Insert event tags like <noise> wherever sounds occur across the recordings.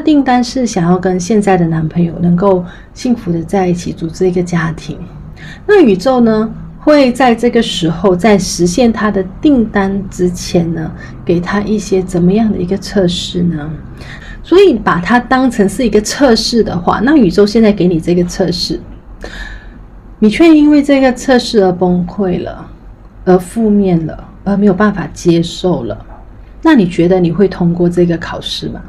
订单是想要跟现在的男朋友能够幸福的在一起，组织一个家庭。那宇宙呢，会在这个时候，在实现他的订单之前呢，给他一些怎么样的一个测试呢？所以把它当成是一个测试的话，那宇宙现在给你这个测试，你却因为这个测试而崩溃了，而负面了，而没有办法接受了，那你觉得你会通过这个考试吗？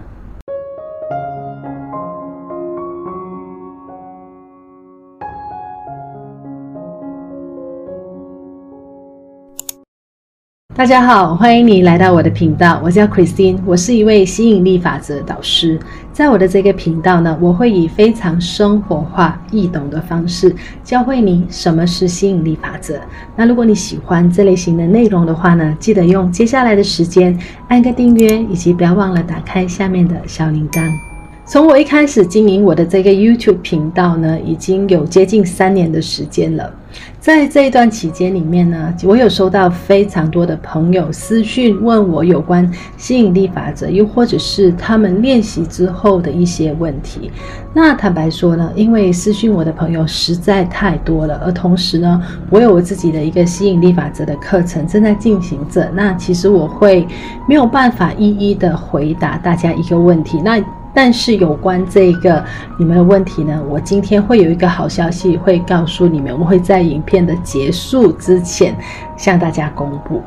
大家好，欢迎你来到我的频道。我叫 Christine，我是一位吸引力法则导师。在我的这个频道呢，我会以非常生活化、易懂的方式教会你什么是吸引力法则。那如果你喜欢这类型的内容的话呢，记得用接下来的时间按个订阅，以及不要忘了打开下面的小铃铛。从我一开始经营我的这个 YouTube 频道呢，已经有接近三年的时间了。在这一段期间里面呢，我有收到非常多的朋友私讯问我有关吸引力法则，又或者是他们练习之后的一些问题。那坦白说呢，因为私讯我的朋友实在太多了，而同时呢，我有我自己的一个吸引力法则的课程正在进行着。那其实我会没有办法一一的回答大家一个问题。那但是有关这个你们的问题呢，我今天会有一个好消息会告诉你们，我会在影片的结束之前向大家公布。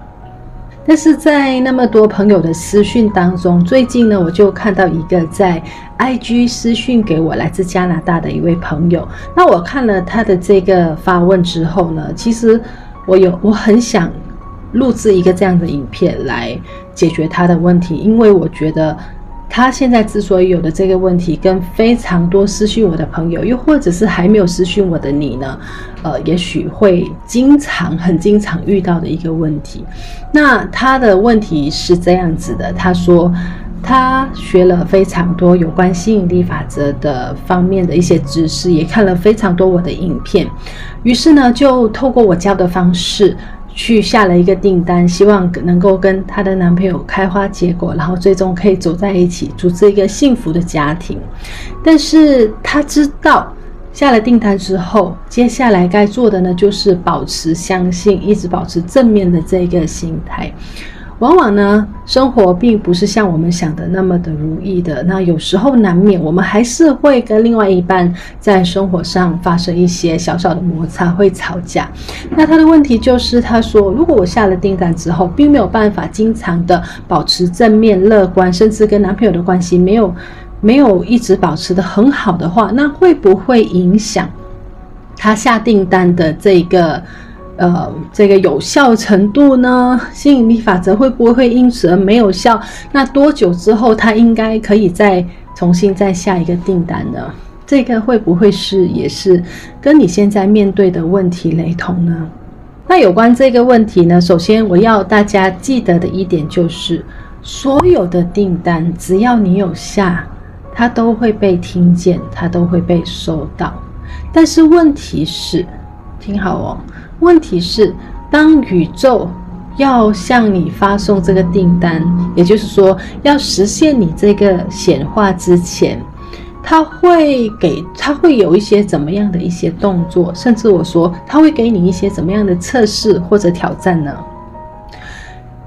但是在那么多朋友的私讯当中，最近呢，我就看到一个在 IG 私讯给我来自加拿大的一位朋友。那我看了他的这个发问之后呢，其实我有我很想录制一个这样的影片来解决他的问题，因为我觉得。他现在之所以有的这个问题，跟非常多私讯我的朋友，又或者是还没有私讯我的你呢，呃，也许会经常、很经常遇到的一个问题。那他的问题是这样子的，他说他学了非常多有关吸引力法则的方面的一些知识，也看了非常多我的影片，于是呢，就透过我教的方式。去下了一个订单，希望能够跟她的男朋友开花结果，然后最终可以走在一起，组织一个幸福的家庭。但是她知道下了订单之后，接下来该做的呢，就是保持相信，一直保持正面的这个心态。往往呢，生活并不是像我们想的那么的如意的。那有时候难免，我们还是会跟另外一半在生活上发生一些小小的摩擦，会吵架。那他的问题就是，他说，如果我下了订单之后，并没有办法经常的保持正面乐观，甚至跟男朋友的关系没有没有一直保持得很好的话，那会不会影响他下订单的这个？呃，这个有效程度呢？吸引力法则会不会因此而没有效？那多久之后他应该可以再重新再下一个订单呢？这个会不会是也是跟你现在面对的问题雷同呢？那有关这个问题呢，首先我要大家记得的一点就是，所有的订单只要你有下，它都会被听见，它都会被收到。但是问题是，听好哦。问题是，当宇宙要向你发送这个订单，也就是说要实现你这个显化之前，他会给他会有一些怎么样的一些动作，甚至我说他会给你一些怎么样的测试或者挑战呢？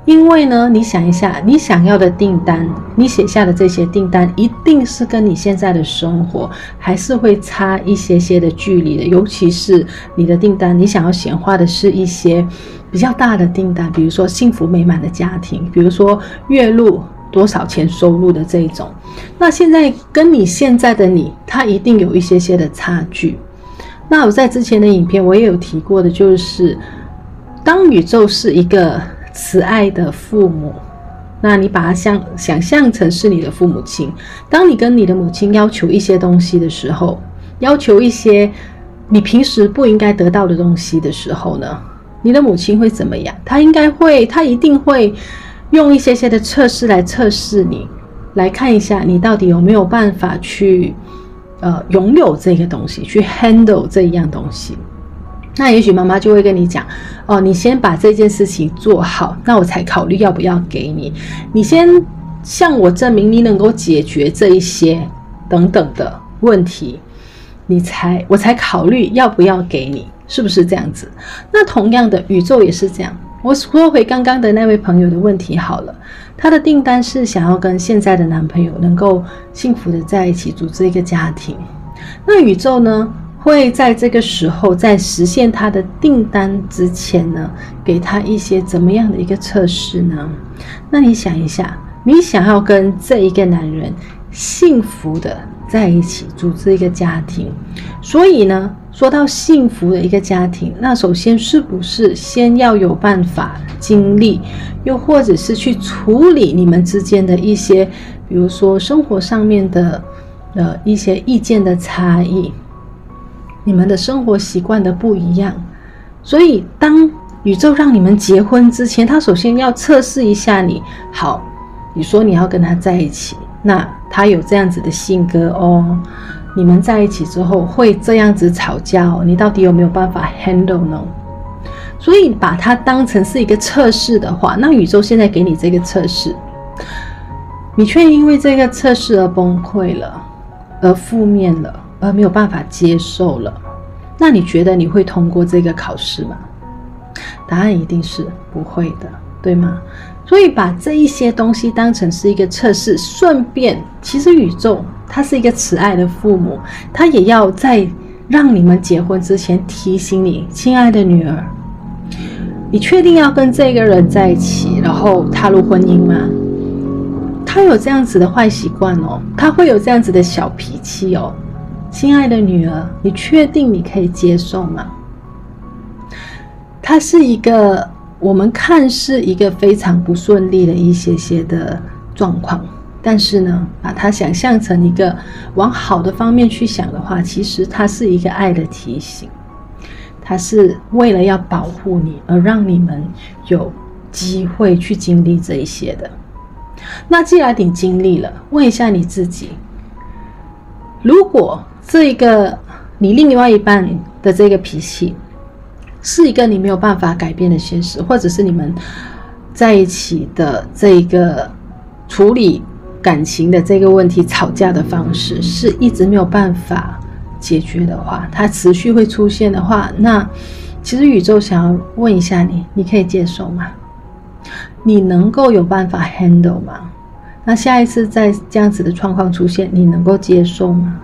因为呢，你想一下，你想要的订单，你写下的这些订单，一定是跟你现在的生活还是会差一些些的距离的。尤其是你的订单，你想要显化的是一些比较大的订单，比如说幸福美满的家庭，比如说月入多少钱收入的这一种。那现在跟你现在的你，它一定有一些些的差距。那我在之前的影片我也有提过的，就是当宇宙是一个。慈爱的父母，那你把它想想象成是你的父母亲。当你跟你的母亲要求一些东西的时候，要求一些你平时不应该得到的东西的时候呢，你的母亲会怎么样？她应该会，她一定会用一些些的测试来测试你，来看一下你到底有没有办法去呃拥有这个东西，去 handle 这一样东西。那也许妈妈就会跟你讲，哦，你先把这件事情做好，那我才考虑要不要给你。你先向我证明你能够解决这一些等等的问题，你才我才考虑要不要给你，是不是这样子？那同样的，宇宙也是这样。我说回刚刚的那位朋友的问题好了，他的订单是想要跟现在的男朋友能够幸福的在一起，组织一个家庭。那宇宙呢，会在这个时候，在实现他的订单之前呢，给他一些怎么样的一个测试呢？那你想一下，你想要跟这一个男人幸福的在一起，组织一个家庭，所以呢，说到幸福的一个家庭，那首先是不是先要有办法经历，又或者是去处理你们之间的一些，比如说生活上面的呃一些意见的差异，你们的生活习惯的不一样，所以当宇宙让你们结婚之前，他首先要测试一下你。好，你说你要跟他在一起，那他有这样子的性格哦。你们在一起之后会这样子吵架哦，你到底有没有办法 handle 呢？所以把它当成是一个测试的话，那宇宙现在给你这个测试，你却因为这个测试而崩溃了，而负面了，而没有办法接受了，那你觉得你会通过这个考试吗？答案一定是不会的，对吗？所以把这一些东西当成是一个测试，顺便其实宇宙。他是一个慈爱的父母，他也要在让你们结婚之前提醒你，亲爱的女儿，你确定要跟这个人在一起，然后踏入婚姻吗？他有这样子的坏习惯哦，他会有这样子的小脾气哦，亲爱的女儿，你确定你可以接受吗？他是一个我们看似一个非常不顺利的一些些的状况。但是呢，把它想象成一个往好的方面去想的话，其实它是一个爱的提醒，它是为了要保护你，而让你们有机会去经历这一些的。那既然你经历了，问一下你自己：如果这一个你另外一半的这个脾气，是一个你没有办法改变的现实，或者是你们在一起的这一个处理。感情的这个问题，吵架的方式是一直没有办法解决的话，它持续会出现的话，那其实宇宙想要问一下你，你可以接受吗？你能够有办法 handle 吗？那下一次在这样子的状况出现，你能够接受吗？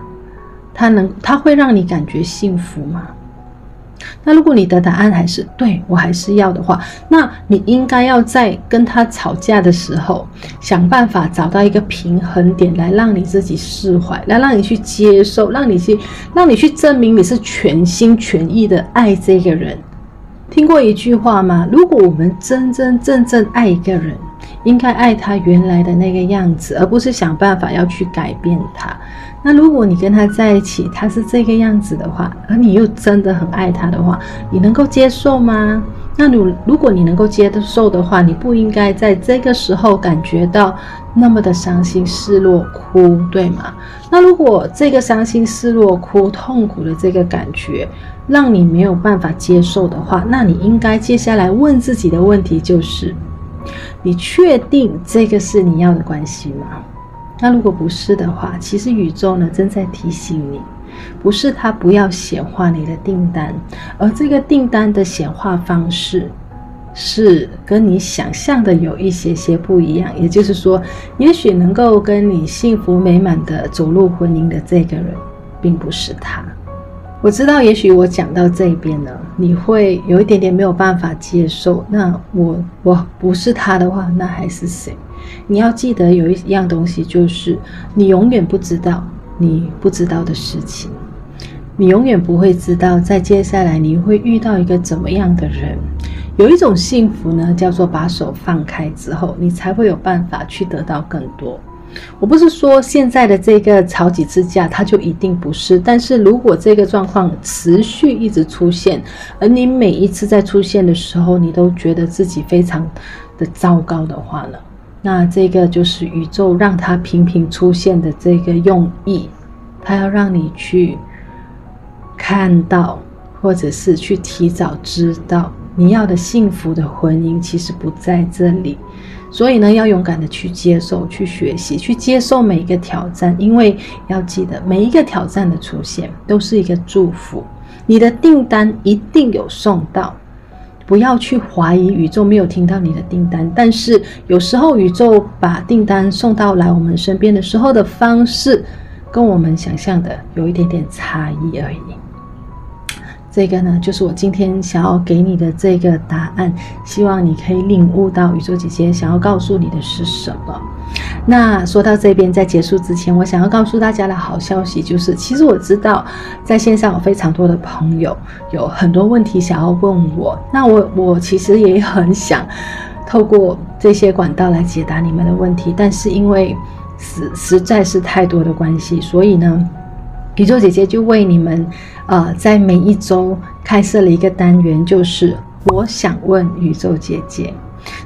它能，它会让你感觉幸福吗？那如果你的答案还是对，我还是要的话，那你应该要在跟他吵架的时候，想办法找到一个平衡点，来让你自己释怀，来让你去接受，让你去，让你去证明你是全心全意的爱这个人。听过一句话吗？如果我们真真正正爱一个人，应该爱他原来的那个样子，而不是想办法要去改变他。那如果你跟他在一起，他是这个样子的话，而你又真的很爱他的话，你能够接受吗？那如如果你能够接受的话，你不应该在这个时候感觉到那么的伤心、失落、哭，对吗？那如果这个伤心、失落、哭、痛苦的这个感觉让你没有办法接受的话，那你应该接下来问自己的问题就是：你确定这个是你要的关系吗？那如果不是的话，其实宇宙呢正在提醒你，不是他不要显化你的订单，而这个订单的显化方式是跟你想象的有一些些不一样。也就是说，也许能够跟你幸福美满的走入婚姻的这个人，并不是他。我知道，也许我讲到这边呢，你会有一点点没有办法接受。那我我不是他的话，那还是谁？你要记得有一样东西，就是你永远不知道你不知道的事情，你永远不会知道在接下来你会遇到一个怎么样的人。有一种幸福呢，叫做把手放开之后，你才会有办法去得到更多。我不是说现在的这个吵几次架，它就一定不是。但是如果这个状况持续一直出现，而你每一次在出现的时候，你都觉得自己非常的糟糕的话呢？那这个就是宇宙让它频频出现的这个用意，它要让你去看到，或者是去提早知道，你要的幸福的婚姻其实不在这里。所以呢，要勇敢的去接受、去学习、去接受每一个挑战，因为要记得每一个挑战的出现都是一个祝福。你的订单一定有送到，不要去怀疑宇宙没有听到你的订单。但是有时候宇宙把订单送到来我们身边的时候的方式，跟我们想象的有一点点差异而已。这个呢，就是我今天想要给你的这个答案，希望你可以领悟到宇宙姐姐想要告诉你的是什么。那说到这边，在结束之前，我想要告诉大家的好消息就是，其实我知道在线上有非常多的朋友有很多问题想要问我，那我我其实也很想透过这些管道来解答你们的问题，但是因为实实在是太多的关系，所以呢。宇宙姐姐就为你们，呃，在每一周开设了一个单元，就是我想问宇宙姐姐。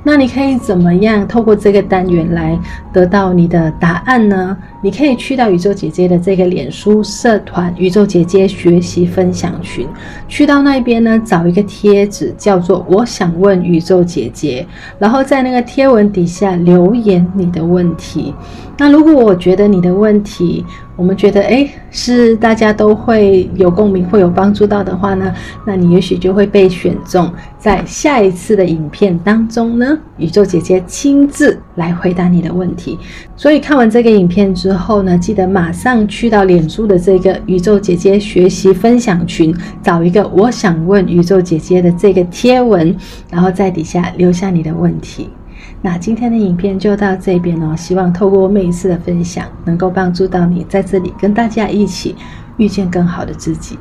那你可以怎么样透过这个单元来得到你的答案呢？你可以去到宇宙姐姐的这个脸书社团“宇宙姐姐学习分享群”，去到那边呢，找一个贴纸叫做“我想问宇宙姐姐”，然后在那个贴文底下留言你的问题。那如果我觉得你的问题，我们觉得诶是大家都会有共鸣，会有帮助到的话呢，那你也许就会被选中，在下一次的影片当中呢，宇宙姐姐亲自来回答你的问题。所以看完这个影片 <laughs> 之后呢，记得马上去到脸书的这个宇宙姐姐学习分享群，找一个我想问宇宙姐姐的这个贴文，然后在底下留下你的问题。那今天的影片就到这边哦，希望透过我每一次的分享，能够帮助到你在这里跟大家一起遇见更好的自己。